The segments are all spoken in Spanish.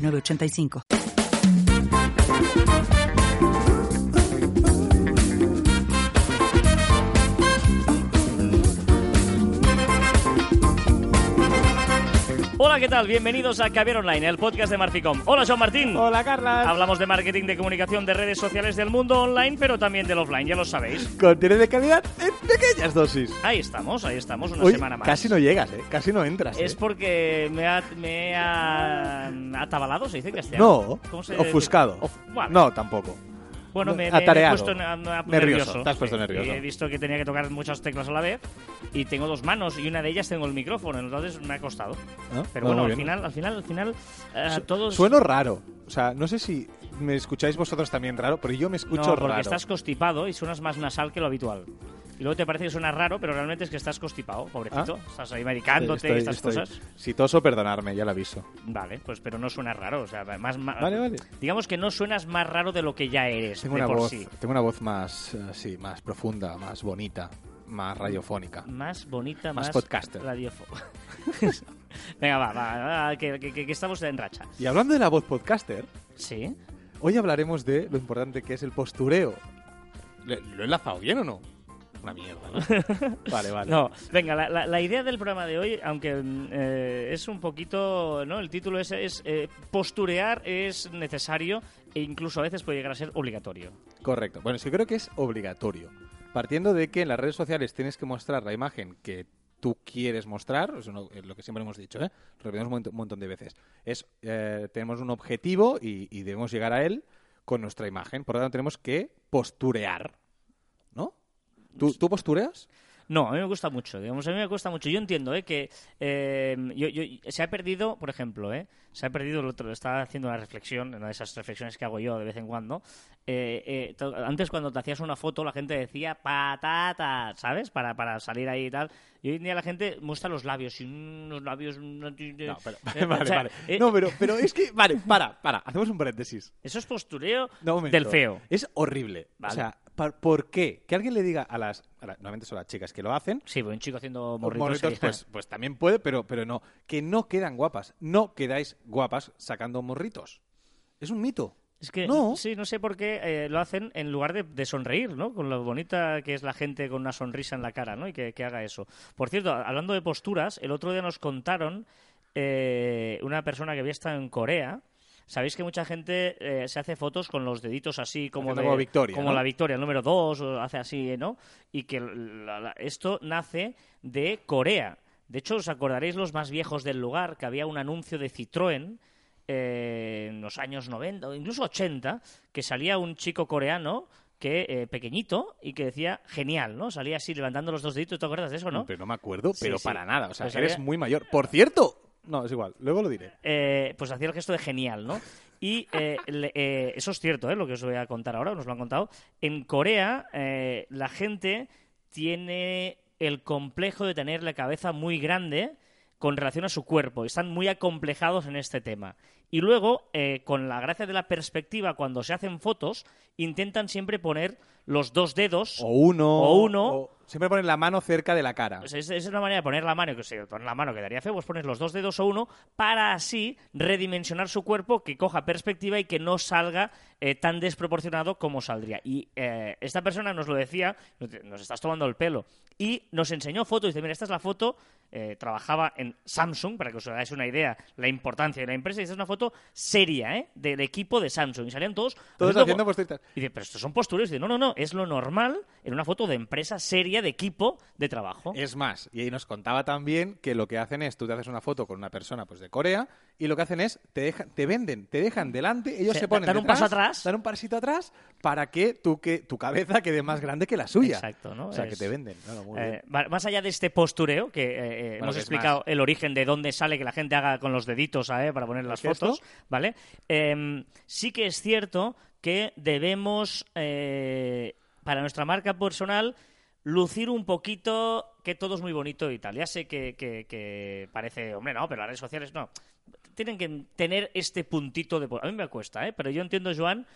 906985. Hola, ¿qué tal? Bienvenidos a Caviar Online, el podcast de Marficom. Hola, Joan Martín. Hola, Carla. Hablamos de marketing, de comunicación, de redes sociales del mundo online, pero también del offline, ya lo sabéis. Contiene de calidad en pequeñas dosis. Ahí estamos, ahí estamos, una Uy, semana más. casi no llegas, ¿eh? Casi no entras. Es ¿eh? porque me ha, me ha atabalado, se dice en castellano. No, ¿Cómo se ofuscado. Of- vale. No, tampoco. Bueno, me, me- me he puesto na- Nervioso, te has puesto nervioso. He visto que tenía que tocar muchas teclas a la vez y tengo dos manos y una de ellas tengo el micrófono, entonces me ha costado. ¿No? Pero No, bueno, al final, al final, al final, eh, Su- todos... Sueno raro. O sea, no sé si me escucháis vosotros también raro, pero yo me escucho no, porque raro. estás constipado y suenas más nasal que lo habitual. Y luego te parece que suena raro, pero realmente es que estás constipado, pobrecito. Estás ahí medicándote y estas estoy- cosas. Si toso, perdonarme, ya lo aviso. Vale, pues pero no suena raro. O sea, más, más- Vale, vale. Digamos que no suenas más raro de lo que ya eres, Tengo de una por voz, sí. tengo una voz más, eh, sí, más profunda, más bonita, más radiofónica. Más bonita, Más más, podcaster. radiofo- Venga, va, va, va, que, que- estamos en racha. Y hablando de la voz podcaster, Sí. hoy hablaremos de lo importante que es el postureo. ¿Le- ¿Lo he enlazado bien o no? Una mierda, ¿no? vale, vale. No, venga, la, la- la idea del programa de hoy, aunque eh, es un poquito, ¿no? El título es, es eh, posturear es necesario e incluso a veces puede llegar a ser obligatorio. Correcto. Bueno, sí creo que es obligatorio. Partiendo de que en las redes sociales tienes que mostrar la imagen que tú quieres mostrar, es lo que siempre hemos dicho, ¿eh? lo repetimos un montón, un montón de veces. Es, eh, tenemos un objetivo y, y debemos llegar a él con nuestra imagen. Por lo tanto, tenemos que posturear. ¿No? ¿Tú, ¿tú postureas? No, a mí me gusta mucho, digamos, a mí me cuesta mucho. Yo entiendo ¿eh? que eh, yo, yo- se ha perdido, por ejemplo, ¿eh? se ha perdido el otro, estaba haciendo una reflexión, una de esas reflexiones que hago yo de vez en cuando. Eh, eh, antes cuando te hacías una foto la gente decía patata, ¿sabes? Para, para salir ahí y tal. Y hoy en día la gente muestra los labios y los labios... No, No, pero, Eh, vale, o sea, vale. eh, No, pero, pero es que, vale, para, para, hacemos un paréntesis. Eso es postureo del feo. Es horrible. Vale. O sea, ¿por, qué? Que alguien le diga a las, a normalmente son las chicas que lo hacen, Sí, pues un chico haciendo morritos. morritos, pues, pues también puede, pero, pero no. Que no quedan guapas. No quedáis guapas sacando morritos. Es un mito. Es que, No. sí, no sé por qué eh, lo hacen en lugar de, de sonreír, ¿no? Con lo bonita que es la gente con una sonrisa en la cara, ¿no? Y que, que haga eso. Por cierto, hablando de posturas, el otro día nos contaron eh, una persona que había estado en Corea. Sabéis que mucha gente eh, se hace fotos con los deditos así como de- como Victoria, como ¿no? la Victoria, el número 2, o hace así, ¿no? Y que la- la- esto nace de Corea. De hecho, os acordaréis los más viejos del lugar, que había un anuncio de Citroën eh, en los años 90 o incluso 80, que salía un chico coreano que eh, pequeñito y que decía genial, ¿no? Salía así levantando los dos deditos, ¿te acuerdas de eso, no? Pero no me acuerdo, Sí, pero sí. para nada. O sea, Pues eres había- muy mayor. Por cierto. No, es igual. Luego lo diré. Eh, pues hacía el gesto de genial, ¿no? Y eh, le- eh, eso es cierto, ¿eh? Lo que os voy a contar ahora, nos lo han contado. En Corea, eh, la gente tiene el complejo de tener la cabeza muy grande con relación a su cuerpo. Están muy acomplejados en este tema. Y luego, eh, con la gracia de la perspectiva, cuando se hacen fotos, intentan siempre poner los dos dedos O uno. O uno. o- siempre ponen la mano cerca de la cara. Pues es, es una manera de poner la mano, que si poner la mano quedaría feo, pues pones los dos dedos o uno para así redimensionar su cuerpo, que coja perspectiva y que no salga eh, tan desproporcionado como saldría. Y eh, esta persona nos lo decía, nos estás tomando el pelo, y nos enseñó fotos, dice, mira, esta es la foto, eh, trabajaba en Samsung, para que os hagáis una idea la importancia de la empresa, y esta es una foto seria, ¿eh? Del equipo de Samsung, y salían todos... Todos haciendo haciendo posturitas. y dice, pero estos son posturas. Y dice, no, no, no, es lo normal en una foto de empresa seria de equipo de trabajo. Es más, y ahí nos contaba también que lo que hacen es, tú te haces una foto con una persona pues de Corea y lo que hacen es, te, dejan, te venden, te dejan delante, ellos Sí, se ponen dan un detrás, paso atrás. dan un pasito atrás para que tu, que tu cabeza quede más grande que la suya. Exacto, ¿no? O sea, que te venden. Claro, muy Eh, bien. más allá de este postureo, que eh, eh, Bueno, hemos que explicado más. el origen de dónde sale que la gente haga con los deditos ¿eh? para poner las fotos, ¿vale? Em, sí que es cierto que debemos, eh, para nuestra marca personal, lucir un poquito que todo es muy bonito y tal. Ya sé que, que- que parece, hombre, no, pero las redes sociales no. Tienen que tener este puntito de... A mí me cuesta, ¿eh? Pero yo entiendo, Joan,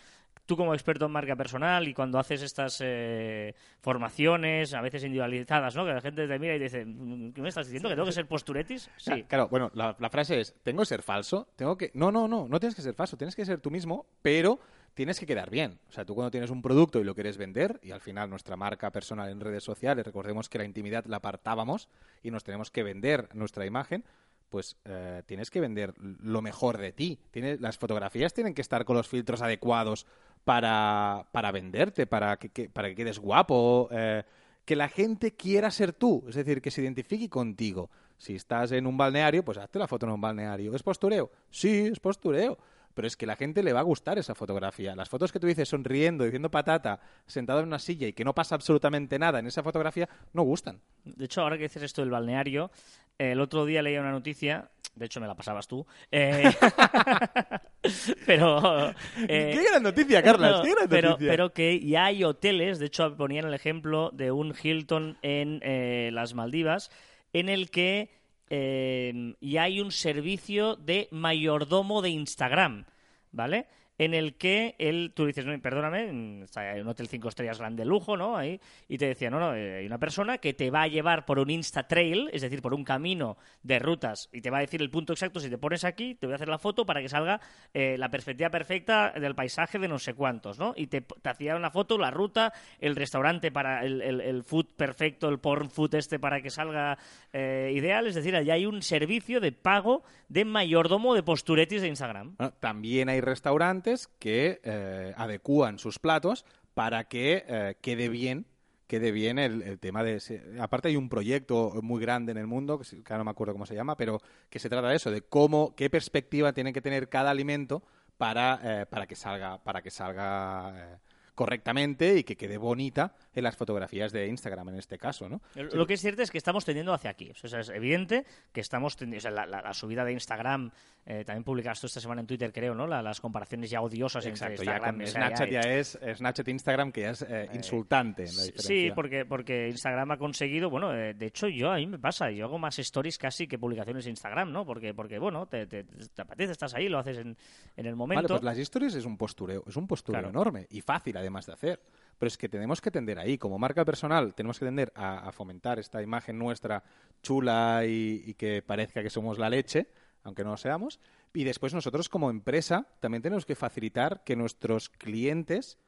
tú como experto en marca personal y cuando haces estas eh, formaciones, a veces individualizadas, ¿no? Que la gente te mira y dice, "Mm, ¿qué me estás diciendo? ¿Que tengo que ser posturetis? Sí. Claro, bueno, la, la frase es, ¿tengo que ser falso? Tengo que... No, no, no, no tienes que ser falso, tienes que ser tú mismo, pero tienes que quedar bien. O sea, tú cuando tienes un producto y lo quieres vender, y al final nuestra marca personal en redes sociales, recordemos que la intimidad la apartábamos y nos tenemos que vender nuestra imagen, pues eh, tienes que vender lo mejor de ti. Tienes, las fotografías tienen que estar con los filtros adecuados para, para venderte, para que, que- para que quedes guapo, eh, que la gente quiera ser tú, es decir, que se identifique contigo. Si estás en un balneario, pues hazte la foto en un balneario. ¿Es postureo? Sí, es postureo. Pero es que la gente le va a gustar esa fotografía. Las fotos que tú dices sonriendo, diciendo patata, sentado en una silla y que no pasa absolutamente nada en esa fotografía, no gustan. De hecho, ahora que dices esto del balneario, el otro día leía una noticia, de hecho me la pasabas tú, eh, pero... eh, ¡Qué gran noticia, Carlas! No, ¡Qué gran pero, noticia! pero que ya hay hoteles, de hecho ponían el ejemplo de un Hilton en eh, las Maldivas, en el que eh, ya hay un servicio de mayordomo de Instagram, ¿vale? En el que él, tú dices, no, perdóname, mm, está un hotel cinco estrellas grande lujo, ¿no? Ahí, y te decía, no, no, eh, hay una persona que te va a llevar por un Insta Trail, es decir, por un camino de rutas, y te va a decir el punto exacto, si te pones aquí, te voy a hacer la foto para que salga eh, la perspectiva perfecta del paisaje de no sé cuántos, ¿no? Y te, te hacía una foto, la ruta, el restaurante para el, el, food perfecto, el porn food este para que salga eh, ideal, es decir, allá hay un servicio de pago de mayordomo de posturetis de Instagram. Bueno, también hay restaurantes que eh, adecúan sus platos para que eh, quede bien quede bien el, tema de... Aparte hay un proyecto muy grande en el mundo, que, ahora no me acuerdo cómo se llama, pero que se trata de eso, de cómo, qué perspectiva tiene que tener cada alimento para, eh, para que salga, para que salga correctamente y que quede bonita en las fotografías de Instagram en este caso, ¿no? Lo que es cierto es que estamos tendiendo hacia aquí. O sea, es evidente que estamos tendiendo. O sea, la, la- la subida de Instagram, eh, también publicaste esta semana en Twitter, creo, ¿no? La- las comparaciones ya odiosas entre Exacto, ya Instagram con Snapchat ya- es Snapchat e Instagram que ya es eh, insultante la Sí, porque, porque Instagram ha conseguido, bueno, eh, de hecho yo a mí me pasa, yo hago más stories casi que publicaciones en Instagram, ¿no? Porque, porque bueno, te, te, te apetece, estás ahí, lo haces en, en el momento. Vale, pues las historias es un postureo, es un postureo Claro. enorme y fácil además de hacer. Pero es que tenemos que tender ahí, como marca personal, tenemos que tender a, fomentar esta imagen nuestra chula y, y que parezca que somos la leche, aunque no lo seamos. Y después nosotros como empresa también tenemos que facilitar que nuestros clientes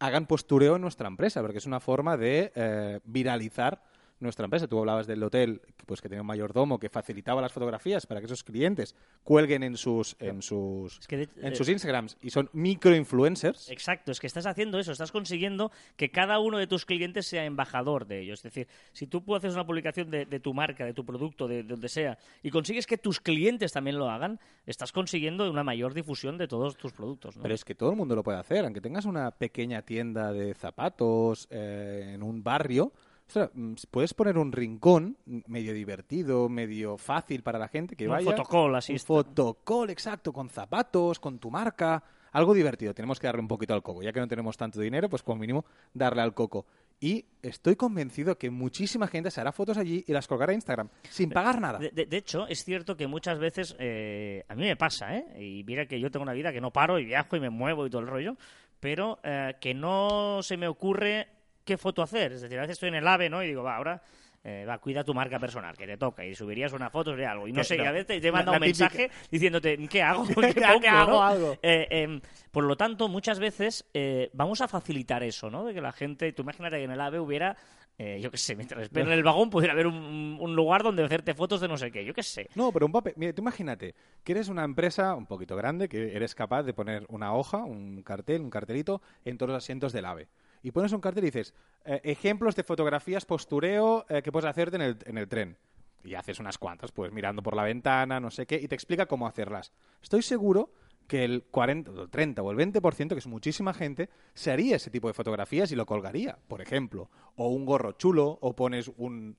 hagan postureo en nuestra empresa, porque es una forma de eh, viralizar nuestra empresa. Tú hablabas del hotel, que, pues que tenía un mayordomo que facilitaba las fotografías para que esos clientes cuelguen en sus en sus Es que de- en eh, sus Instagrams y son microinfluencers. Exacto, es que estás haciendo eso, estás consiguiendo que cada uno de tus clientes sea embajador de ellos. Es decir, si tú haces una publicación de, de tu marca, de tu producto, de, de donde sea, y consigues que tus clientes también lo hagan, estás consiguiendo una mayor difusión de todos tus productos. ¿no? Pero es que todo el mundo lo puede hacer, aunque tengas una pequeña tienda de zapatos eh, en un barrio. Ostras, mm, puedes poner un rincón medio divertido, medio fácil para la gente que Un vaya. fotocall, así Un está. fotocall, exacto, con zapatos, con tu marca. Algo divertido. Tenemos que darle un poquito al coco. Ya que no tenemos tanto dinero, pues como mínimo darle al coco. Y estoy convencido que muchísima gente se hará fotos allí y las colgará a Instagram sin pagar nada. De, de- de hecho, es cierto que muchas veces, eh, a mí me pasa, ¿eh? Y mira que yo tengo una vida que no paro y viajo y me muevo y todo el rollo, pero eh, que no se me ocurre qué foto hacer. Es decir, a veces estoy en el AVE, ¿no? Y digo, va, ahora... eh, va, cuida tu marca personal, que te toca, y subirías una foto de algo. Y no sé, y no, a veces te manda un típica- mensaje diciéndote, ¿qué hago? ¿Qué, ¿Qué pongo, hago? no? Algo. Eh, em, por lo tanto, muchas veces eh, vamos a facilitar eso, ¿no? De que la gente, tú imagínate que en el AVE hubiera, eh, yo qué sé, mientras espero en el vagón pudiera haber un, un lugar donde hacerte fotos de no sé qué, yo qué sé. No, pero un papel. Mira, tú imagínate que eres una empresa un poquito grande, que eres capaz de poner una hoja, un cartel, un cartelito en todos los asientos del AVE. y pones un cartel y dices, eh, ejemplos de fotografías postureo eh, que puedes hacerte en el, en el tren. Y haces unas cuantas, pues mirando por la ventana, no sé qué, y te explica cómo hacerlas. Estoy seguro que el 40, o el 30 o el 20%, que es muchísima gente, se haría ese tipo de fotografías y lo colgaría, por ejemplo. O un gorro chulo, o pones un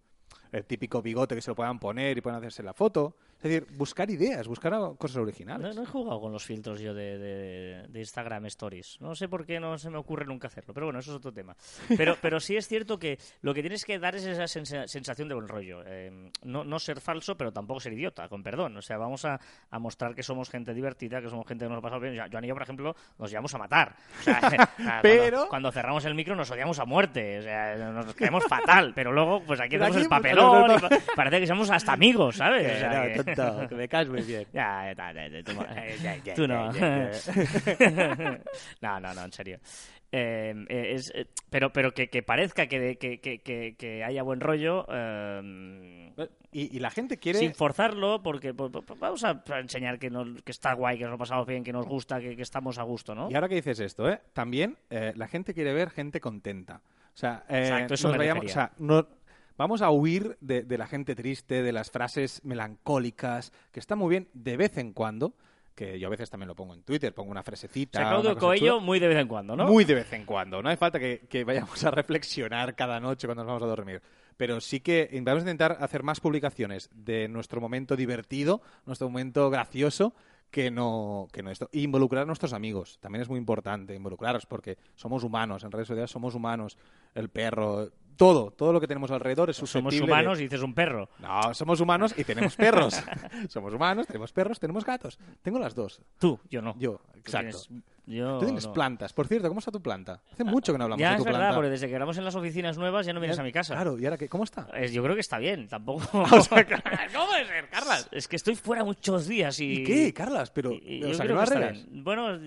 el típico bigote que se lo puedan poner y puedan hacerse la foto. Es decir, buscar ideas, buscar cosas originales. No, no he jugado con los filtros yo de, de- de Instagram Stories. No sé por qué no se me ocurre nunca hacerlo, pero bueno, eso es otro tema. Pero, pero sí es cierto que lo que tienes que dar es esa sensa- sensación de buen rollo. Eh, no, no ser falso, pero tampoco ser idiota, con perdón. O sea, vamos a, a mostrar que somos gente divertida, que somos gente que nos ha pasado bien. Joan y yo, por ejemplo, nos llevamos a matar. O sea, cuando- Pero- Cuando, cerramos el micro nos odiamos a muerte. O sea, nos caemos fatal. Pero luego, pues aquí hacemos aquí, el papelón. no, no, y pa- parece que somos hasta amigos, ¿sabes? O Eh, sea, no, que- que me caes muy bien. ya, ya, ya, ya, tú, ya, ya, tú ya, no. ya, no, no, no, en serio. Eh, eh, es, eh, pero pero que, que parezca que, de- que, que, que, haya buen rollo eh, Y, y la gente quiere... sin forzarlo porque pues, pues, vamos a enseñar que, nos, que está guay, que nos lo pasamos bien, que nos gusta, que, que estamos a gusto, ¿no? Y ahora que dices esto, ¿eh? también eh, la gente quiere ver gente contenta. O sea, eh, Exacto, eso nos me vayamos- refería. o sea, no- vamos a huir de, de la gente triste, de las frases melancólicas, que está muy bien de vez en cuando, que yo a veces también lo pongo en Twitter, pongo una O frasecita. cosa Coelho chula. muy de vez en cuando, ¿no? Muy de vez en cuando. No hace falta que, que vayamos a reflexionar cada noche cuando nos vamos a dormir. Pero sí que vamos a intentar hacer más publicaciones de nuestro momento divertido, nuestro momento gracioso, que no, que no esto. Y involucrar a nuestros amigos. También es muy importante involucraros porque somos humanos. En redes sociales somos humanos. El perro, todo, todo lo que tenemos alrededor es Somos susceptible de- humanos y dices un perro. No, somos humanos y tenemos perros. somos humanos, tenemos perros, tenemos gatos. Tengo las dos. Tú, yo no. Yo, exacto. tienes- yo Tú tienes no. plantas. Por cierto, ¿cómo está tu planta? Hace mucho que no hablamos Ya de es tu verdad, planta. porque desde que éramos en las oficinas nuevas ya no vienes a mi casa. Claro, ¿y ahora qué? ¿Cómo está? Es- yo creo que está bien, tampoco. O sea, ¿Cómo puede ser, Carlas? Es que estoy fuera muchos días y. ¿Y qué, Carlas? Pero, y-. Bueno,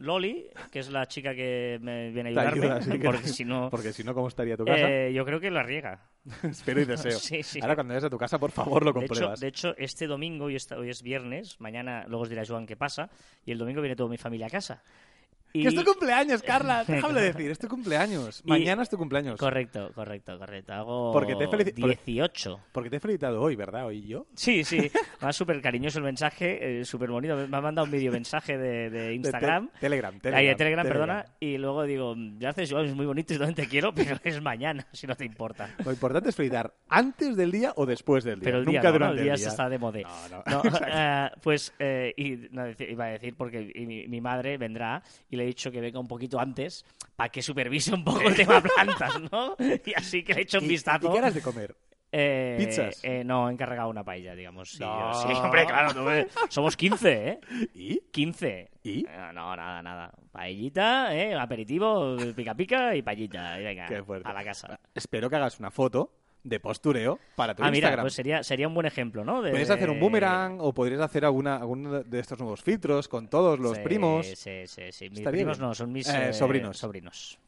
Loli, que es la chica que me viene a ayudarme, ayuda, sí, que- porque si no. Porque si no, ¿cómo estaría tu casa? eh, yo creo que la riega. Espero y deseo. sí, sí. Ahora, cuando vayas a tu casa, por favor, lo De hecho, compruebas. de hecho, este domingo, hoy, está- hoy es viernes, mañana luego os dirá Joan qué pasa, y el domingo viene toda mi familia a casa. Y... ¡Que es tu cumpleaños, Carla! Déjame decir, es tu cumpleaños. Y- Mañana es tu cumpleaños. Correcto, correcto, correcto. Hago Porque te felici- porque- 18. Porque te he felicitado hoy, ¿verdad? Hoy yo. Sí, sí. Va súper cariñoso el mensaje, eh, súper bonito. Me ha mandado un vídeo mensaje de, de De te- Instagram. Telegram, Telegram. Ahí de Telegram, perdona. Y luego digo, gracias, Joan, es muy bonito y también te quiero, pero es mañana, si no te importa. Lo importante es felicitar antes del día o después del día. Pero el Nunca día, no, ¿no? durante el día, el se día. está de moda. No, no. No, eh, pues, eh, y, no, iba a decir, porque y mi, mi madre vendrá y le he dicho que venga un poquito antes para que supervise un poco el tema plantas, ¿no? Y así que le he hecho un ¿Y- vistazo. ¿Y qué harás de comer? Eh, ¿Pizzas? eh, no, he encargado una paella, digamos. Sí, No. hombre, claro, tú ves, somos 15, ¿eh? ¿Y? 15. ¿Y? Eh, No, nada, nada. Paellita, ¿eh? aperitivo, pica pica y paellita. Y venga, Qué fuerte. a la casa. Espero que hagas una foto de postureo para tu Ah, mira, Instagram. pues sería, sería un buen ejemplo, ¿no? De- Podrías hacer un boomerang o podrías hacer alguna, alguno de estos nuevos filtros con todos los Sí, primos. Sí, sí, sí. Mis primos bien. no, son mis Eh, eh, sobrinos. sobrinos.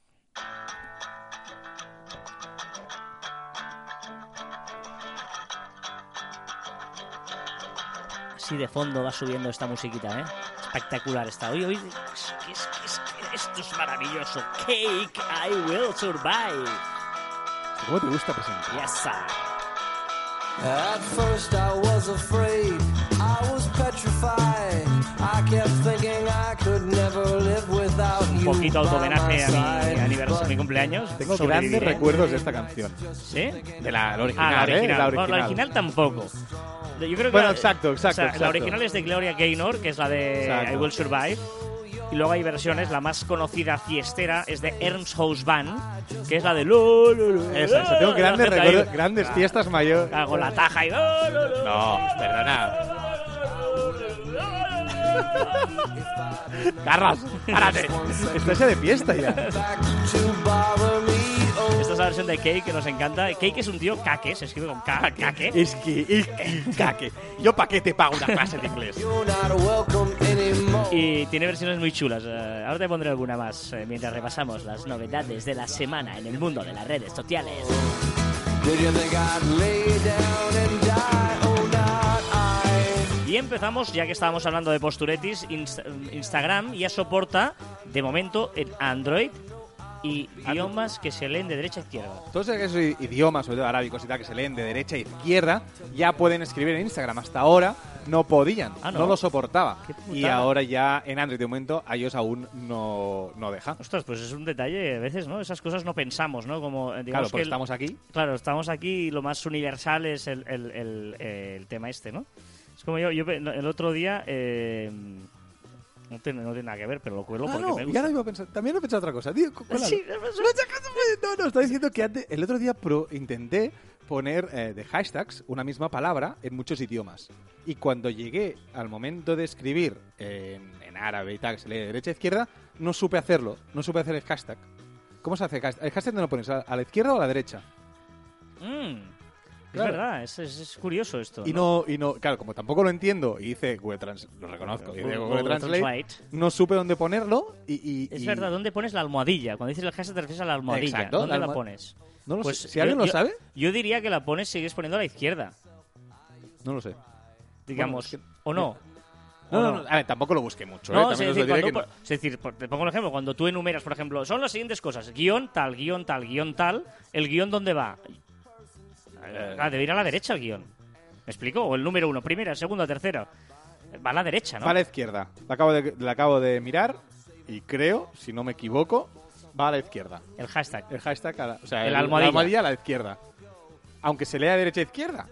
Así de fondo va subiendo esta musiquita, ¿eh? Espectacular está. Oye, oye, es es es esto es maravilloso. Cake, I will survive. ¿Cómo te gusta presentar? Yes, sir. At first I was afraid, I was petrified. I kept thinking I could never live without Un poquito autohomenaje a mi aniversario, a mi cumpleaños. Tengo Sobreviviré. grandes recuerdos de esta canción. ¿Sí? De la, la original, Ah, la ¿eh? original. La original. la original tampoco. Yo creo que Bueno, la- exacto, exacto, o sea, exacto. La original es de Gloria Gaynor, que es la de Exacto. I Will Survive. Y luego hay versiones, la más conocida fiestera es de Ernst House Band, que es la de lo. Tengo grandes recuerdos, grandes fiestas mayores. Hago la taja y No, perdona. Carras, párate. Estás ya de fiesta ya. La versión de Cake que nos encanta. Cake es un tío caque, se escribe con K, caque. Es que, es que, caque. Yo pa' qué te pago una clase de inglés. Y tiene versiones muy chulas. Eh, ahora te pondré alguna más eh, mientras repasamos las novedades de la semana en el mundo de las redes sociales. Y empezamos, ya que estábamos hablando de posturetis, Inst- Instagram ya soporta, de momento, en Android y idiomas que se leen de derecha a izquierda. Todos esos idiomas, sobre todo arábicos y tal, que se leen de derecha a izquierda, ya pueden escribir en Instagram. Hasta ahora no podían, Ah, ¿no? no lo soportaba. Y ahora ya en Android de momento iOS aún no, no deja. Ostras, pues es un detalle, a veces, ¿no? Esas cosas no pensamos, ¿no? Como, eh, digamos Claro, que el- estamos aquí. Claro, estamos aquí y lo más universal es el, el- el- eh, tema este, ¿no? Es como yo, yo el otro día... eh, no, tiene, no tiene nada que ver, pero lo cuelo Ah, porque no, me y gusta. ahora iba a pensar, también he pensado otra cosa. Tío. Sí, No, no, está diciendo que antes, el otro día pro- intenté poner eh, de hashtags una misma palabra en muchos idiomas. Y cuando llegué al momento de escribir en, en árabe y tal, que se lee de derecha a izquierda, no supe hacerlo, no supe hacer el hashtag. ¿Cómo se hace el hashtag? ¿El hashtag dónde lo pones? ¿A a la izquierda o a la derecha? Mm, es Claro. verdad, es, es- es curioso esto. Y no, y no, claro, como tampoco lo entiendo y hice Google Translate, lo reconozco, Google- Google, Translate, Translate. no supe dónde ponerlo y... y- Es y- verdad, ¿dónde pones la almohadilla? Cuando dices el hashtag te refieres a la almohadilla. Exacto, ¿Dónde la la almohad- pones? No lo Pues sé. Si alguien yo- lo sabe, Yo diría que la pones, sigues poniendo a la izquierda, no lo sé. digamos. es que- ¿O no? No, ¿O no, no, a ver, tampoco lo busqué mucho. ¿eh? No, es También os decir, diré que po- es decir, te pongo un ejemplo, cuando tú enumeras, por ejemplo, son las siguientes cosas, guion tal, guion tal, guion tal, ¿el guion dónde va? Eh, Ah, debe ir a la derecha el guion. ¿Me explico? O el número uno, primera, segunda, tercera. Va a la derecha, ¿no? Va a la izquierda. La acabo, de, la acabo de mirar y creo, si no me equivoco, va a la izquierda. El hashtag. El hashtag, a la, o sea, El el- almohadilla. a la izquierda. Aunque se lea derecha a izquierda.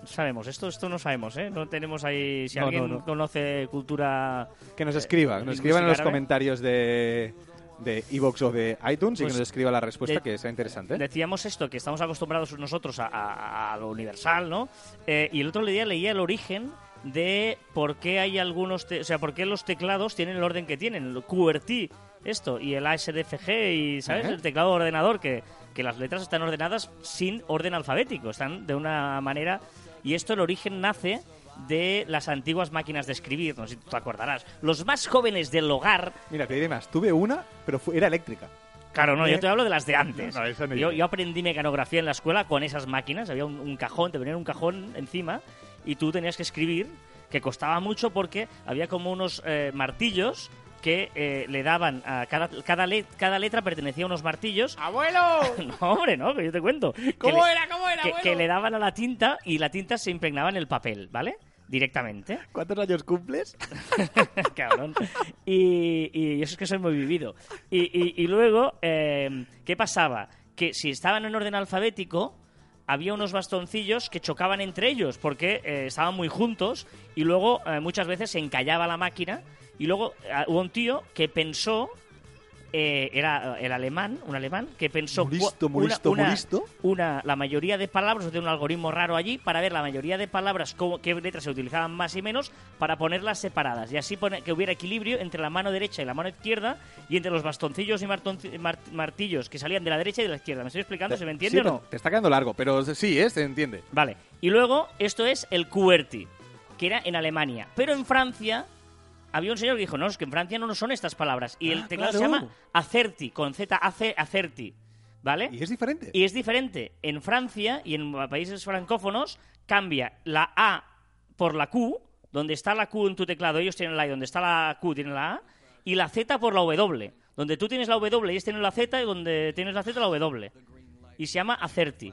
No sabemos, esto, esto no sabemos, ¿eh? No tenemos ahí... Si No, alguien no, no. conoce cultura... Que nos escriba. Que nos lingüística escriban en los árabe. comentarios de de Evox o de iTunes y Pues que nos escriba la respuesta, de- que sea interesante. Decíamos esto, que estamos acostumbrados nosotros a, a- a lo universal, ¿no? Eh, y el otro día leía el origen de por qué hay algunos, o sea, por qué los teclados tienen el orden que tienen, el QWERTY, esto, y el ASDFG, y, ¿sabes? El teclado de ordenador, que, que las letras están ordenadas sin orden alfabético, están de una manera... Y esto, el origen nace de las antiguas máquinas de escribir, no sé si tú te acordarás. Los más jóvenes del hogar Mira, te diré más. Tuve una, pero fue- era eléctrica. Claro, no, yo te hablo de las de antes. no, esa no yo, aprendí mecanografía en la escuela con esas máquinas. Había un, un cajón, te venía un cajón encima y tú tenías que escribir, que costaba mucho porque había como unos eh, martillos que eh, le daban a cada, cada, le- cada letra pertenecía a unos martillos. ¡Abuelo! No, hombre, no, que yo te cuento. Que ¿Cómo le- era? ¿Cómo era, que, abuelo? que le daban a la tinta y la tinta se impregnaba en el papel, ¿vale? Directamente. ¿Cuántos años cumples? Cabrón. Y, y eso es que soy muy vivido. Y, y- y luego, eh, ¿qué pasaba? Que si estaban en orden alfabético, había unos bastoncillos que chocaban entre ellos porque eh, estaban muy juntos y luego eh, muchas veces se encallaba la máquina y luego eh, hubo un tío que pensó eh, era el alemán, un alemán, que pensó cua- muy una- muy una- una, la mayoría de palabras, tiene un algoritmo raro allí para ver la mayoría de palabras, cómo- qué letras se utilizaban más y menos, para ponerlas separadas. Y así pone, que hubiera equilibrio entre la mano derecha y la mano izquierda y entre los bastoncillos y martonci- mar- martillos que salían de la derecha y de la izquierda. ¿Me estoy explicando? ¿Se me entiende Sí, o no? Te está quedando largo, pero sí, ¿eh? Se entiende. Vale. Y luego, esto es el QWERTY, que era en Alemania. Pero en Francia había un señor que dijo, no, es que en Francia no son estas palabras. Y el Ah, teclado claro. se llama Acerti, con Z, AC, Acerti. ¿Vale? Y es diferente. Y es diferente. En Francia y en países francófonos cambia la A por la Q, donde está la Q en tu teclado, ellos tienen la I, donde está la Q tienen la A, y la Z por la W, donde tú tienes la W, ellos tienen la Z, y donde tienes la Z la W. Y se llama Acerti.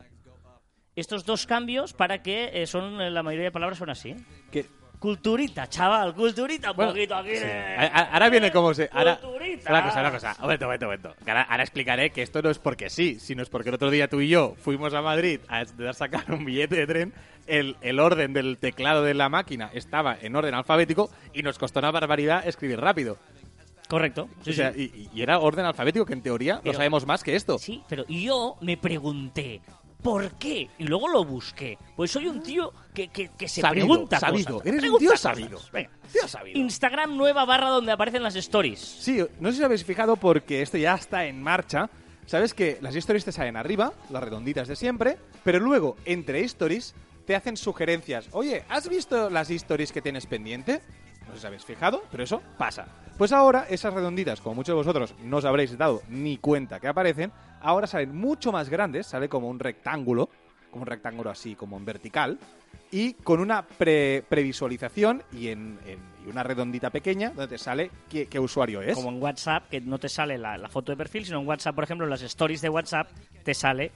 Estos dos cambios para que eh, son eh, la mayoría de palabras son así. Que- Culturita, chaval, culturita un Bueno, poquito aquí. sí. de- Ahora viene como se. Ahora, Culturita. una cosa, una cosa. Un momento, un momento, un momento. Que Ahora, ahora explicaré que esto no es porque sí, sino es porque el otro día tú y yo fuimos a Madrid a sacar un billete de tren. El, el orden del teclado de la máquina estaba en orden alfabético y nos costó una barbaridad escribir rápido. Correcto. Sí, o sea, sí. y, y era orden alfabético, que en teoría Pero- lo sabemos más que esto. Sí, pero yo me pregunté, ¿por qué? Y luego lo busqué. Pues soy un tío que, que, que se Sabido, pregunta sabido. cosas. Eres un tío sabido. Venga. Tío sabido. Instagram nueva barra donde aparecen las stories. Sí, no sé si habéis fijado porque esto ya está en marcha. Sabes que las stories te salen arriba, las redonditas de siempre, pero luego entre stories te hacen sugerencias. Oye, ¿has visto las stories que tienes pendiente? No sé si habéis fijado, pero eso pasa. Pues ahora esas redonditas, como muchos de vosotros no os habréis dado ni cuenta que aparecen, ahora salen mucho más grandes, sale como un rectángulo como un rectángulo así, como en vertical, y con una pre- previsualización y, en, en- y una redondita pequeña donde te sale qué, qué usuario es. Como en WhatsApp, que no te sale la, la foto de perfil, sino en WhatsApp, por ejemplo, en las stories de WhatsApp te sale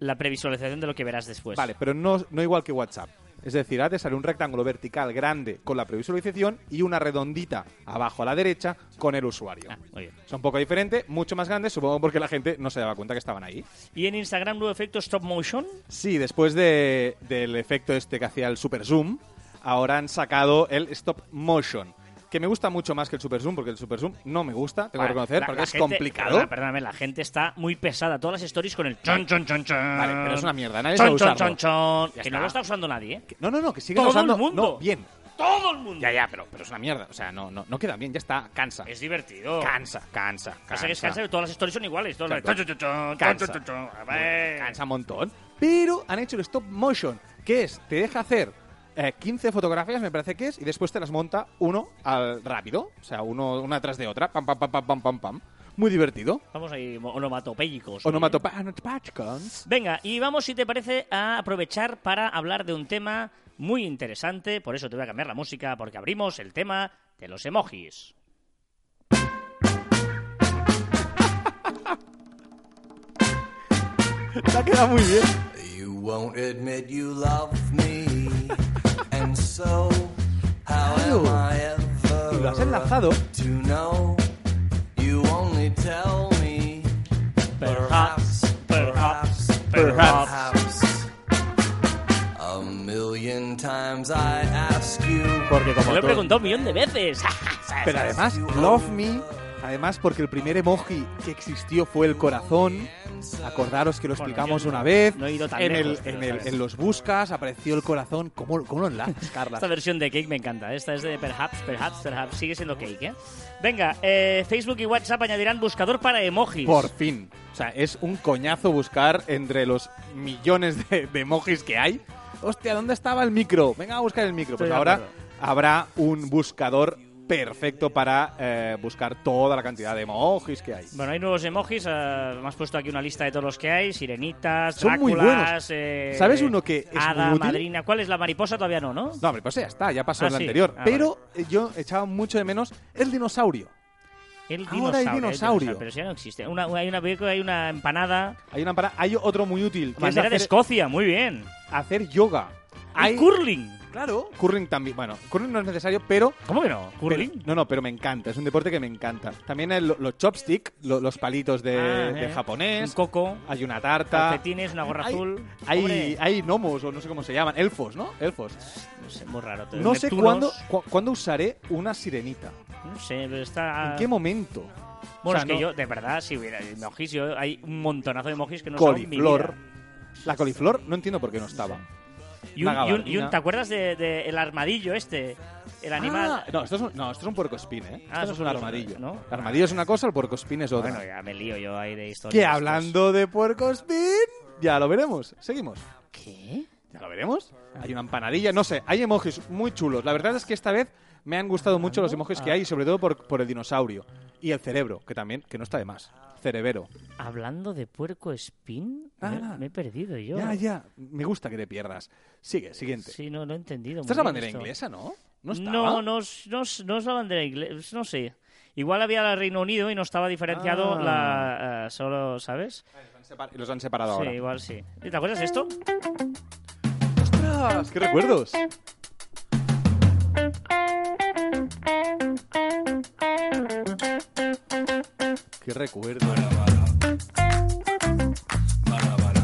la previsualización de lo que verás después. Vale, pero no, no igual que WhatsApp. Es decir, ahora te sale un rectángulo vertical grande con la previsualización y una redondita abajo a la derecha con el usuario. Ah, muy bien. Es un poco diferente, mucho más grande, supongo porque la gente no se daba cuenta que estaban ahí. Y en Instagram, nuevo efecto stop motion. Sí, después de- del efecto este que hacía el super zoom, ahora han sacado el stop motion, que me gusta mucho más que el super zoom, porque el super zoom no me gusta, tengo Vale, que reconocer, la- porque la es gente- complicado. perdona, perdóname, la gente está muy pesada. Todas las stories con el chon, chon, chon, chon. Vale, pero es una mierda, nadie Chon, chon, chon, chon. Que está. no lo está usando nadie, ¿eh? No, no, no, que sigue Todo usando. el mundo. No, bien. Todo el mundo. Ya, ya, pero, pero es una mierda. O sea, no, no, no queda bien, ya está, cansa. Es divertido. Cansa, cansa, Pasa que es cansa. cansa todas las stories son iguales. Todas las- Claro. chon, chon, chon, chon, Cansa. Cansa un montón. Pero han hecho el stop motion, que es, te deja hacer eh, 15 fotografías, me parece que es, y después te las monta uno al rápido. O sea, uno una tras de otra. Pam, pam, pam, pam, pam, pam, pam. Muy divertido. Vamos ahí, onomatopéyicos. Onomatopachcons. Venga, y vamos, si te parece, a aprovechar para hablar de un tema muy interesante. Por eso te voy a cambiar la música, porque abrimos el tema de los emojis. Te ha quedado muy bien. You won't admit you love me, and so how am I ever Y lo has enlazado. to know? You only tell me, Perhaps, perhaps, perhaps. A million times I ask you, Porque como lo he preguntado un millón de veces. Pero además, Love Me, además porque el primer emoji que existió fue el corazón. Acordaros que lo Bueno, explicamos una vez. no he ido tan en, lejos, el, en, el- sabes. en los buscas apareció el corazón. ¿Cómo, cómo lo enlazas, Carla? Esta versión de Cake me encanta. Esta es de Perhaps, Perhaps, Perhaps. Sigue siendo Cake, ¿eh? Venga, eh, Facebook y WhatsApp añadirán buscador para emojis. Por fin. O sea, es un coñazo buscar entre los millones de, de emojis que hay. Hostia, ¿dónde estaba el micro? Venga a buscar el micro. Pues ahora habrá un buscador perfecto para eh, buscar toda la cantidad de emojis que hay. Bueno, hay nuevos emojis. eh, me has puesto aquí una lista de todos los que hay. Sirenitas, Son muy Dráculas, buenos. eh, ¿Sabes uno que es Hada, muy útil? madrina. ¿Cuál es la mariposa? Todavía no, ¿no? No, pues ya está, ya pasó Ah, el sí. anterior. Ah, Pero eh, yo echaba mucho de menos el dinosaurio. El Ahora hay el dinosaurio. Pero si ya no existe. Una, hay, una, hay una empanada. Hay una para, hay otro muy útil, Bandera de hacer, Escocia, muy bien. hacer yoga. Hay Hay curling. Claro, curling también. Bueno, curling no es necesario, pero ¿Cómo que no? ¿Curling? Pero- no, no, pero me encanta. Es un deporte que me encanta. También el- los chopstick, lo- los palitos de, Ah, de eh. japonés. Un coco, Hay una tarta. calcetines, una gorra Hay- azul. Hay, Hombre, hay gnomos, o no sé cómo se llaman. Elfos, ¿no? Elfos. no sé, muy raro. No sé Neptunos, cuándo, cu- cuándo usaré una sirenita. No sé, pero está... ¿En qué momento? Bueno, O sea, es que no- yo, de verdad, si hubiera emojis, yo, hay un montonazo de emojis que no son mi Coliflor. La coliflor no entiendo por qué no estaba. Y un, Una y un- y un- gabardina. ¿Te acuerdas del de, el armadillo este? El animal. Ah, no, esto es un, no, esto es un puercoespín, ¿eh? Ah, esto no es un armadillo. ¿no? El armadillo es una cosa, el puercoespín es otra. bueno, ya me lío yo ahí de historia. que hablando de puercoespín, ya lo veremos. Seguimos. ¿Qué? ¿Ya lo veremos? Hay una empanadilla, no sé, hay emojis muy chulos. La verdad es que esta vez me han gustado mucho los emojis que hay, sobre todo por, por el dinosaurio. Y el cerebro, que también, que no está de más. Cerebero. Hablando de puerco espín, Ah, me, me he perdido yo. Ya, ya. Me gusta que te pierdas. Sigue, siguiente. Sí, no, no he entendido. Esta es la bien bandera esto. inglesa, ¿no? No. No, no, es- no, es- no es la bandera inglesa, no sé. Igual había la Reino Unido y no estaba diferenciado Ah. la eh, solo, ¿sabes? Los han separ- Los han separado Sí, ahora. igual sí. ¿Te acuerdas de esto? ¡Ostras! ¡Qué recuerdos! ¡Qué recuerdos!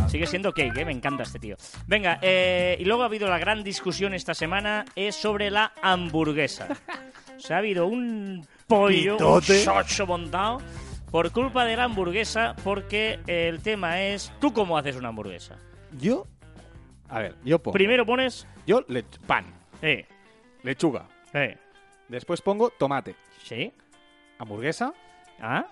Sigue siendo cake, ¿eh? me encanta este tío. Venga, eh, y luego ha habido la gran discusión esta semana, es sobre la hamburguesa. O sea, ha habido un pollo, Pitote. un chocho montado por culpa de la hamburguesa, porque el tema es, ¿tú cómo haces una hamburguesa? Yo. A ver, yo pongo. Primero pones... Yo le pan, Eh, lechuga. eh, Después pongo tomate, ¿Sí? hamburguesa, ¿Ah?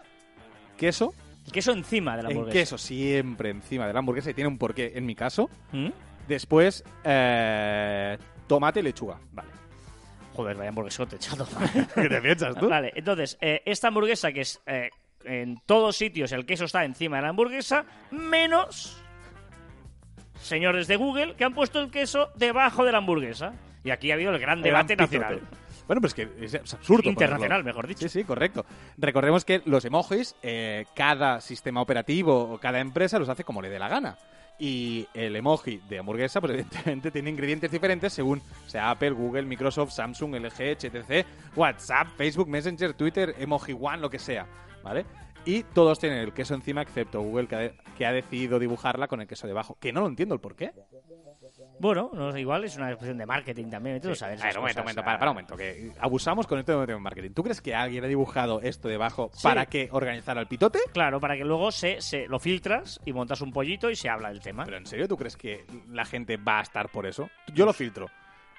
queso. El queso encima de la En hamburguesa. queso siempre encima de la hamburguesa y tiene un porqué en mi caso. ¿Mm? Después, eh, tomate y lechuga. Vale. Joder, vaya hamburguesote, chato. ¿Qué te piensas tú? Vale, entonces, eh, esta hamburguesa que es eh, en todos sitios el queso está encima de la hamburguesa, menos señores de Google que han puesto el queso debajo de la hamburguesa. Y aquí ha habido el gran debate Gran nacional. Bueno, pues que es, es absurdo. Internacional, ponerlo. mejor dicho. Sí, sí, correcto. Recordemos que los emojis, eh, cada sistema operativo o cada empresa los hace como le dé la gana. Y el emoji de hamburguesa, pues evidentemente tiene ingredientes diferentes según sea Apple, Google, Microsoft, Samsung, LG, HTC, WhatsApp, Facebook, Messenger, Twitter, Emoji One, lo que sea, ¿vale? Y todos tienen el queso encima, excepto Google, que ha, de- que ha decidido dibujarla con el queso debajo. Que no lo entiendo el por qué. Bueno, no, igual es una cuestión de marketing también. Tú sabes. A ver, un momento, un cosas, momento, para, para un momento, que abusamos con esto de marketing. ¿Tú crees que alguien ha dibujado esto debajo Sí. para que organizara el pitote? Claro, para que luego se, se lo filtras y montas un pollito y se habla del tema. ¿Pero en serio tú crees que la gente va a estar por eso? Yo lo filtro.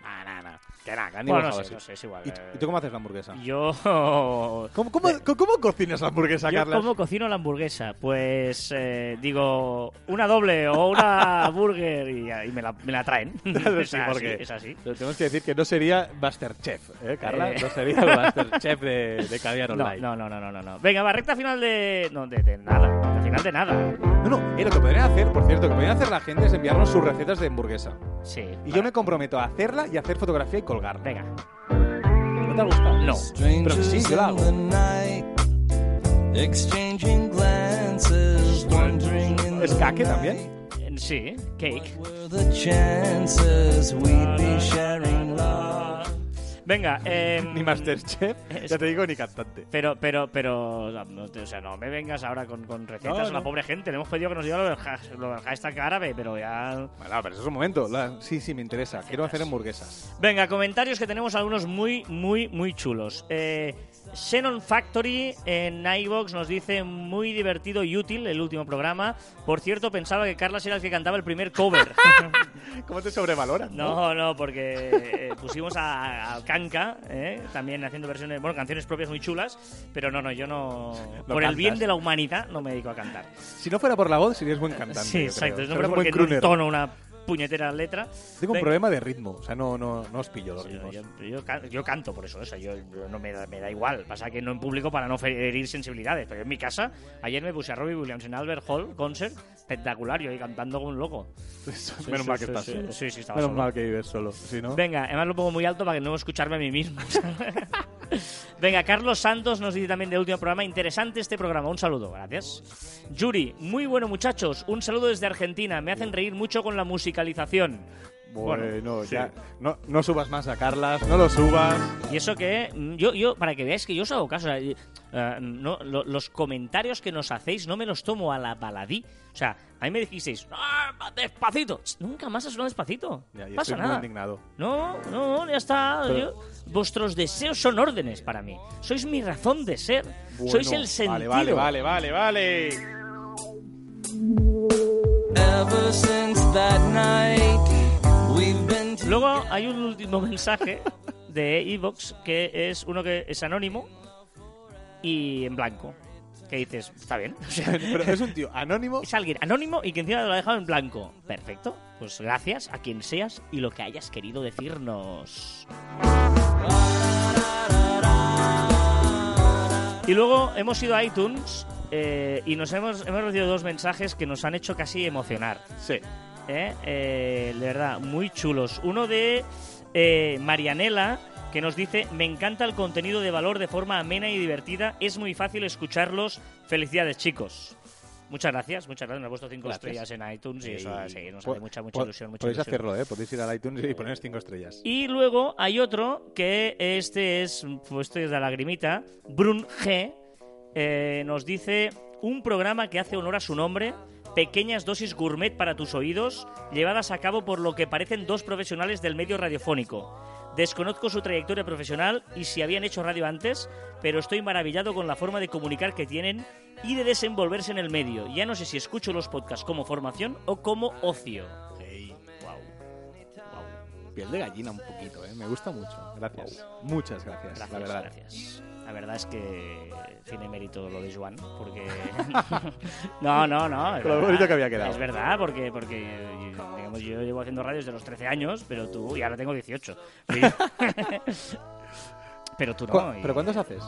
Nah, nah, nah. Que nada, que han Bueno, no sé, así. no sé, es igual. ¿Y, eh. y tú cómo haces la hamburguesa? Yo. ¿Cómo, cómo, co- cómo cocinas la hamburguesa, Yo Carlas? cómo cocino la hamburguesa. Pues eh, digo, una doble o una burger y, y me, la, me la traen. es, Sí, así, es así. Tenemos que decir que no sería Masterchef, ¿eh, Carla? Eh. No sería el Masterchef de, de No, online. no, no, no, no, no, no. Venga, va, recta final de. No, de, de nada. Recta final de nada. No, no, eh, lo que podrían hacer, por cierto, que podrían hacer la gente es enviarnos sus recetas de hamburguesa. Sí. Y yo me comprometo a hacerla y hacer fotografía y colgarla. Venga. ¿No te ha gustado? No. Pero sí, yo la hago. in the night, exchanging glances, wondering in the ¿Escaque también? Eh, Sí, cake. Venga, eh. Ni Masterchef, Es- ya te digo, ni cantante. Pero, pero, pero, no o sea, no me vengas ahora con, con recetas No, a la pobre gente. Le hemos pedido que nos diga lo del, has- lo del hashtag árabe, pero ya... Bueno, pero eso es un momento. La- Sí, sí, me interesa. Quiero hacer hamburguesas. Venga, comentarios que tenemos algunos muy, muy, muy chulos. Eh, Xenon Factory en iVox nos dice muy divertido y útil el último programa. Por cierto, pensaba que Carlas era el que cantaba el primer cover. ¿Cómo te sobrevaloras? No, no, porque eh, pusimos a, a Kanka, eh, también haciendo versiones, bueno, canciones propias muy chulas, pero no, no, yo no... por el bien de la humanidad no me dedico a cantar. Si no fuera por la voz, serías buen cantante. sí, exacto, creo. no fuera un buen porque crooner. tono una puñetera letra. Tengo un problema de ritmo. O sea, no, no, no os pillo los Sí, ritmos. yo, yo can- yo canto por eso, o sea, yo, yo no me da, me da igual. Pasa que no en público para no herir sensibilidades. Pero en mi casa, ayer me puse a Robbie Williams en Albert Hall Concert, espectacular, yo ahí cantando como un loco. Menos sí, mal que sí, estás sí, solo. sí, sí, estaba Menos solo. mal que vives solo. Si no... Venga, además lo pongo muy alto para que no escucharme a mí mismo. Venga, Carlos Santos nos dice también del último programa, interesante este programa, un saludo, gracias. Yuri, muy bueno muchachos, un saludo desde Argentina, me hacen reír mucho con la musicalización. Bueno, sí. ya. No, no subas más a Carlas, no lo subas. Y eso que, yo, yo para que veáis que yo os hago caso, o sea, eh, no, lo- los comentarios que nos hacéis no me los tomo a la baladí. O sea, a mí me dijisteis, "Ah, despacito. Nunca más ha sonado despacito. Ya, pasa estoy muy nada. indignado. No, no, ya está. Pero- Yo- vuestros deseos son órdenes para mí. Sois mi razón de ser. Sois el sentido. Vale, vale, vale, vale, vale. Ever since that night, we've been Luego hay un último mensaje de Evox que es uno que es anónimo y en blanco. Que dices, está bien. O sea, Pero es un tío anónimo. es alguien anónimo y que encima lo ha dejado en blanco. Perfecto. Pues gracias a quien seas y lo que hayas querido decirnos. Y luego hemos ido a iTunes eh, y nos hemos, hemos recibido dos mensajes que nos han hecho casi emocionar. Sí. ¿eh? Eh, de verdad, muy chulos. Uno de eh, Marianela, que nos dice, me encanta el contenido de valor de forma amena y divertida, es muy fácil escucharlos. Felicidades, chicos. Muchas gracias, muchas gracias. Nos ha puesto cinco Gracias. estrellas en iTunes y eso sí, nos hace mucha, mucha ilusión. Mucha Podéis ilusión. hacerlo, ¿eh? Podéis ir al iTunes y poner cinco estrellas. Y luego hay otro que este es, puesto desde la lagrimita, Brun G, eh, nos dice un programa que hace honor a su nombre, pequeñas dosis gourmet para tus oídos, llevadas a cabo por lo que parecen dos profesionales del medio radiofónico. Desconozco su trayectoria profesional y si habían hecho radio antes, pero estoy maravillado con la forma de comunicar que tienen y de desenvolverse en el medio. Ya no sé si escucho los podcasts como formación o como ocio. Wow. Wow. Piel de gallina un poquito, ¿eh? Me gusta mucho. Gracias. Muchas gracias, Gracias, la verdad. gracias. La verdad es que tiene mérito lo de Joan, porque... no, no, no. es Con lo verdad. bonito que había quedado. Es verdad, porque, porque digamos, yo llevo haciendo radio desde los 13 años, pero tú, y ahora tengo 18. pero tú Cu- no. y ¿Pero cuántos haces?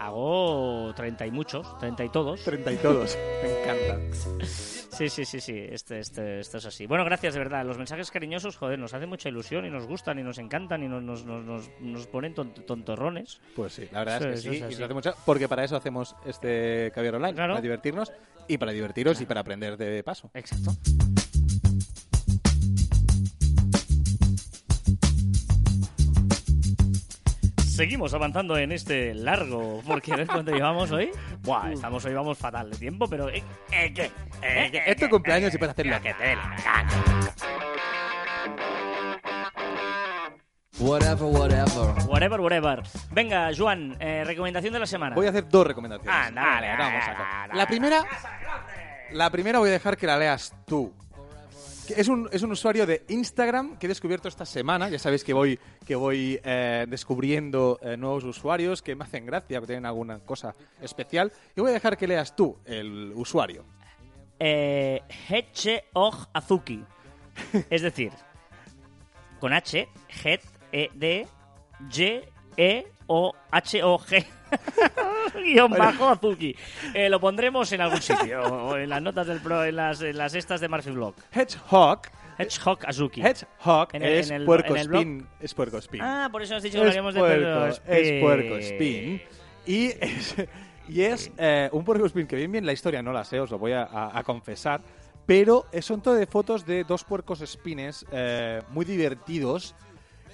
Hago treinta y muchos, treinta y todos. Treinta y todos. Me encanta. Sí, sí, sí, sí, este, este, esto es así. Bueno, gracias, de verdad. Los mensajes cariñosos, joder, nos hacen mucha ilusión y nos gustan y nos encantan y nos, nos, nos, nos, ponen tont- tontorrones. Pues sí, la verdad Sí, es que sí. es y así. nos hace mucha- porque para eso hacemos este caviar online, Claro. para divertirnos y para divertiros y para aprender de paso. Exacto. Seguimos avanzando en este largo, porque ¿ves cuánto llevamos hoy? Buah, estamos hoy vamos fatal de tiempo, pero ¿eh, eh, qué? ¿Eh, qué? Cumpleaños y puedes hacerlo. Que te dé la gana. Whatever, whatever. Whatever, whatever. Venga, Joan, eh, recomendación de la semana. Voy a hacer dos recomendaciones. Anda, Vale, anda, vamos anda, a. La primera, la primera voy a dejar que la leas tú. Es un, es un usuario de Instagram que he descubierto esta semana. Ya sabéis que voy, que voy eh, descubriendo eh, nuevos usuarios que me hacen gracia, que tienen alguna cosa especial. Y voy a dejar que leas tú el usuario. Eh, Heche Og Azuki. Es decir, con H, Het, E, D, G, E, O, H, O, G. Guión bajo Azuki. Eh, lo pondremos en algún sitio, o en las notas del pro, en las, en las estas de Marcy Blog. Hedgehog. Hedgehog Azuki. Hedgehog En el- es en el- puerco en el blog. spin. Es puerco spin. Ah, por eso has dicho que hablaríamos de puerco, perro es puerco spin. Y es, y es eh, un puerco spin que bien bien la historia no la sé, os lo voy a, a- a confesar. Pero eh, son todo de fotos de dos puercos spines eh, muy divertidos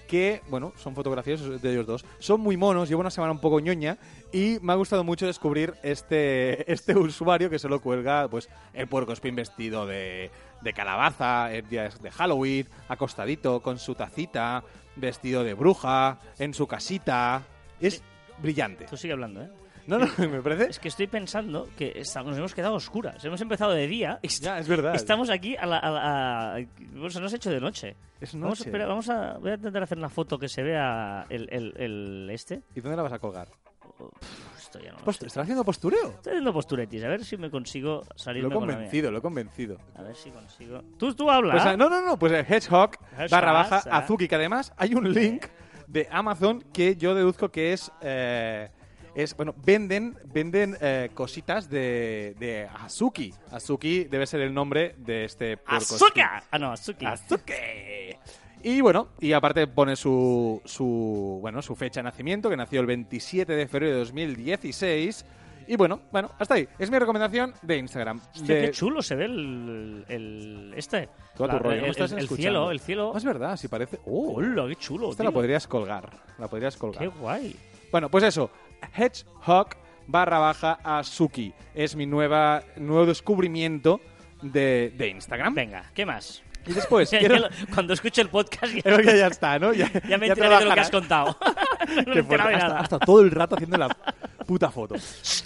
que, bueno, son fotografías de ellos dos. Son muy monos, llevo una semana un poco ñoña y me ha gustado mucho descubrir este, este usuario que solo cuelga pues el puerco spin vestido de, de calabaza, en días de Halloween, acostadito, con su tacita, vestido de bruja, en su casita. Es brillante. Tú sigue hablando, ¿eh? No, no, me parece... Es que estoy pensando que esta- nos hemos quedado oscuras. Hemos empezado de día y Ya, es verdad. estamos aquí a la... A la- a- se nos ha hecho de noche. Es Vamos a, noche. esperar- vamos a... Voy a intentar hacer una foto que se vea el, el, el este. ¿Y dónde la vas a colgar? Esto ya no lo sé. ¿Estás haciendo postureo? Estoy haciendo posturetis. A ver si me consigo salir Lo he convencido, lo he convencido. A ver si consigo... Tú, tú habla. Pues, ah, no, no, no, pues el Hedgehog Hedgehog, barra baja ah. Azuki, que además hay un link de Amazon que yo deduzco que es... eh, es, bueno, venden, venden eh, cositas de, de Azuki. Azuki debe ser el nombre de este puerco ¡Azuka! Ah, no, Azuki. Azuki. Y bueno, y aparte pone su, su, bueno, su fecha de nacimiento, que nació el 27 de febrero de 2016. Y bueno, bueno, hasta ahí. Es mi recomendación de Instagram. Hostia, De- qué chulo se ve el, el este. A tu rollo, el, cielo, el cielo. Ah, Es verdad, si parece... ¡Oh! ¡Hola, qué chulo! Esta tío! la podrías colgar. La podrías colgar. ¡Qué guay! Bueno, pues eso. Hedgehog barra baja Azuki. Es mi nueva, nuevo descubrimiento de, de Instagram. Venga, ¿qué más? Y después Ya quiero... lo- Cuando escuche el podcast ya, Creo que ya está, ¿no? Ya, ya me enteraré de lo que has contado. no me Hasta, todo el rato haciendo la puta foto.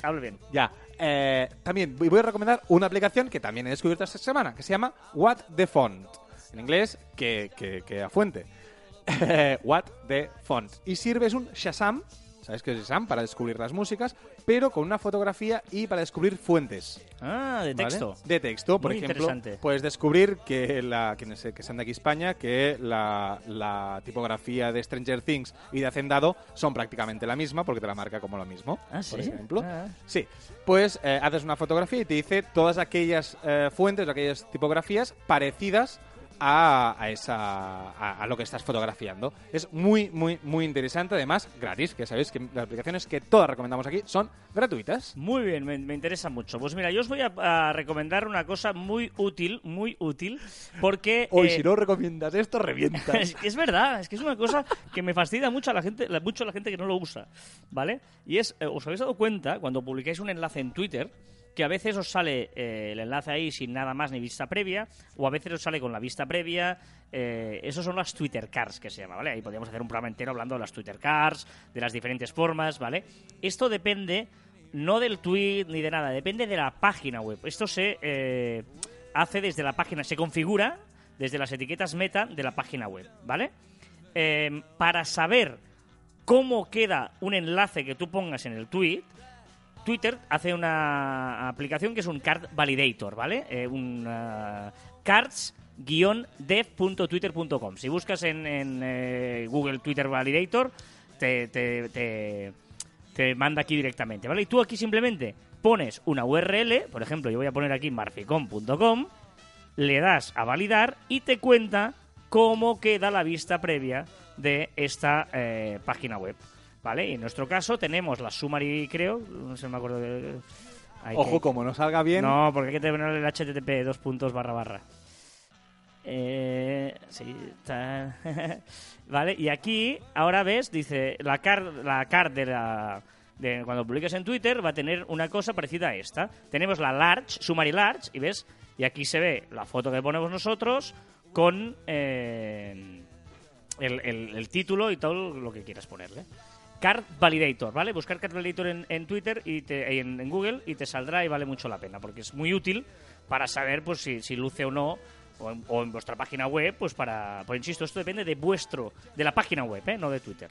Hablo bien. Ya. Eh, también voy voy a recomendar una aplicación que también he descubierto esta semana, que se llama What the Font. En inglés, que, que, que a fuente. What the Font. Y sirve, es un Shazam, ¿sabes es Shazam? Para descubrir las músicas, pero con una fotografía y para descubrir fuentes. Ah, de ¿vale? texto. De texto, por Muy ejemplo. Puedes descubrir que, la, quienes que sean de aquí España, que la, la tipografía de Stranger Things y de Hacendado son prácticamente la misma, porque te la marca como lo mismo. Ah, Por ¿sí? ejemplo. Ah. Sí, pues eh, haces una fotografía y te dice todas aquellas eh, fuentes, aquellas tipografías parecidas a, a esa, a, a lo que estás fotografiando. Es muy, muy, muy interesante. Además, gratis, que sabéis que las aplicaciones que todas recomendamos aquí son gratuitas. Muy bien, me, me interesa mucho. Pues mira, yo os voy a, a recomendar una cosa muy útil, muy útil, porque... Hoy, eh, si no recomiendas esto, revientas. es que es verdad, es que es una cosa que me fastidia mucho a la gente, la- mucho a la gente que no lo usa, ¿vale? Y es, eh, ¿os habéis dado cuenta cuando publicáis un enlace en Twitter que a veces os sale eh, el enlace ahí sin nada más ni vista previa, o a veces os sale con la vista previa? Eh, esos son las Twitter Cards que se llama, ¿vale? Ahí podríamos hacer un programa entero hablando de las Twitter Cards, de las diferentes formas, ¿vale? Esto depende no del tweet ni de nada, depende de la página web. Esto se eh, hace desde la página, se configura desde las etiquetas meta de la página web, ¿vale? Eh, para saber cómo queda un enlace que tú pongas en el tweet, Twitter hace una aplicación que es un card validator, ¿vale? Eh, un ah, cards-dev.twitter.com. Si buscas en, eh, Google Twitter Validator, te, manda aquí directamente, ¿vale? Y tú aquí simplemente pones una URL, por ejemplo, yo voy a poner aquí marficom.com, le das a validar y te cuenta cómo queda la vista previa de esta eh, página web, ¿vale? Y en nuestro caso tenemos la summary, creo, no sé, me acuerdo de... hay Ojo, que- como no salga bien, no, porque hay que tener el HTTP dos puntos barra barra. Eh, sí, está- vale, y aquí ahora ves, dice, la card, la card de la... De cuando publiques en Twitter va a tener una cosa parecida a esta. Tenemos la large, summary large, y ves, y aquí se ve la foto que ponemos nosotros con eh, el, el- el título y todo lo que quieras ponerle. Card Validator, ¿vale? Buscar Card Validator en, en Twitter y te- en, en Google y te saldrá y vale mucho la pena, porque es muy útil para saber pues si, si luce o no, o en, vuestra página web, pues para... Pues insisto, esto depende de vuestro, de la página web, ¿eh? No de Twitter,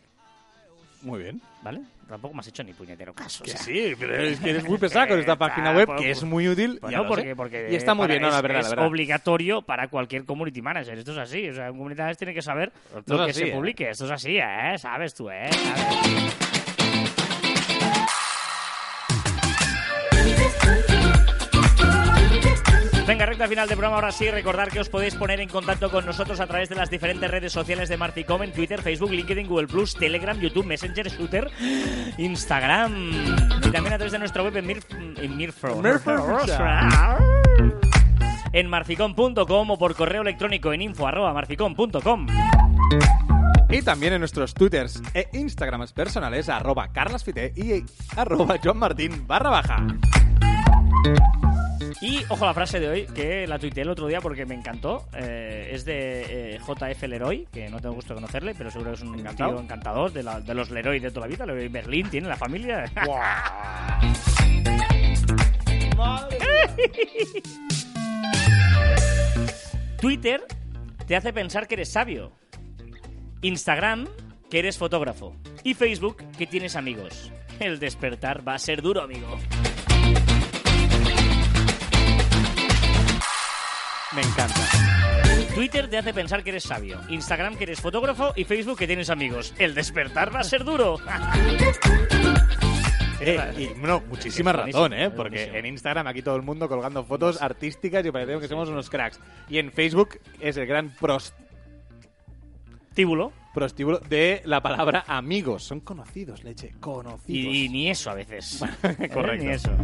muy bien. ¿vale? Tampoco me has hecho ni puñetero caso. o Que sea. sí, pero es que eres muy pesado con esta página web, Pues, que es muy útil. Bueno, lo porque, porque y está muy bien, no, la es- verdad, es la verdad. obligatorio para cualquier community manager. Esto es así. O sea, un community manager tiene que saber Esto lo que así, se ¿eh? publique. Esto es así, ¿eh? Sabes tú, ¿eh? Sabes. Venga, recta final de programa. Ahora sí, recordar que os podéis poner en contacto con nosotros a través de las diferentes redes sociales de Marficom en Twitter, Facebook, LinkedIn, Google Plus, Telegram, YouTube, Messenger, Shooter, Instagram. Y también a través de nuestra web en, Mirf en Mirfro. En marficom.com o por correo electrónico en info arroba marficom.com. Y también en nuestros twitters e instagrams personales, arroba carlasfite y arroba johnmartin barra baja. Y ojo la frase de hoy, que la tuiteé el otro día porque me encantó. Eh, es de eh, JF Leroy, que no tengo gusto de conocerle, pero seguro que es un Encantado. tío encantador de, la- de los Leroy de toda la vida. Leroy Berlín tiene la familia. Twitter te hace pensar que eres sabio. Instagram, que eres fotógrafo. Y Facebook, que tienes amigos. El despertar va a ser duro, amigo. Me encanta. Twitter te hace pensar que eres sabio. Instagram que eres fotógrafo y Facebook que tienes amigos. El despertar va a ser duro. Eh, y bueno, muchísima razón, ¿eh? Porque en Instagram aquí todo el mundo colgando fotos artísticas y parecemos que somos unos cracks. Y en Facebook es el gran pros- Tíbulo. prostíbulo de la palabra amigos. Son conocidos, leche, conocidos. Y, y ni eso a veces. Correcto. Eh, Ni eso.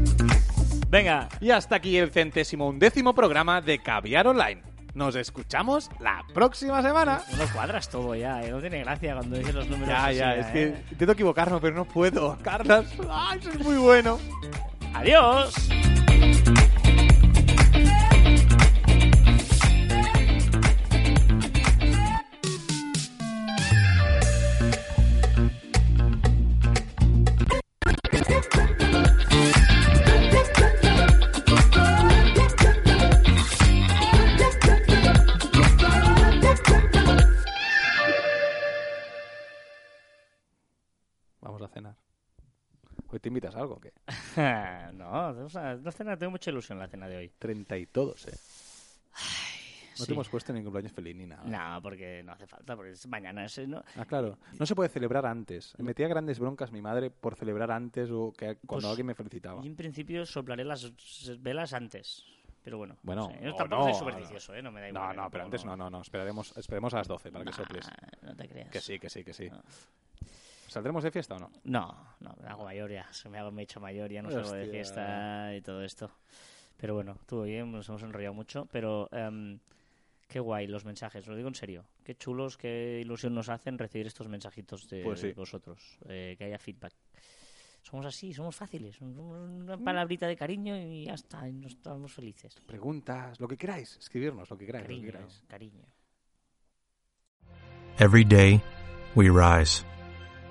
Venga, Y hasta aquí el centésimo undécimo programa de Caviar Online. Nos escuchamos la próxima semana. no cuadras todo ya, ¿eh? no tiene gracia cuando dices los números. Ya, así, ya, es que ¿eh? intento equivocarme, pero no puedo. Carlas, ¡ay, eso es muy bueno! Adiós. ¿Hoy te invitas a algo o qué? no, o sea, no cena, tengo mucha ilusión la cena de hoy. Treinta y todos, ¿eh? No sí. te hemos puesto ni cumpleaños feliz ni nada. No, porque no hace falta, porque es mañana. es- no. Ah, claro. No se puede celebrar antes. Me metía grandes broncas mi madre por celebrar antes o que cuando Pues, alguien me felicitaba. Y en principio soplaré las velas antes. Pero bueno, Bueno, no sé, yo tampoco no, soy supersticioso, ¿eh? No me da igual. No, no, pero antes no, no, no. Esperaremos, esperemos a las 12 para que soples. No te creas. Que sí, que sí, que sí. ¿Saldremos de fiesta o no? No, no, me hago mayor ya. Se me hago me he hecho mayor, ya no salgo de fiesta y todo esto. Pero bueno, estuvo bien, nos hemos enrollado mucho. Pero em, qué guay los mensajes, lo digo en serio. Qué chulos, qué ilusión nos hacen recibir estos mensajitos de, Pues sí. de vosotros. eh, que haya feedback. Somos así, somos fáciles. Una palabrita de cariño y ya está, y nos estamos felices. Preguntas, lo que queráis. Escribirnos lo que queráis. Lo que queráis. cariño. Every day, we rise,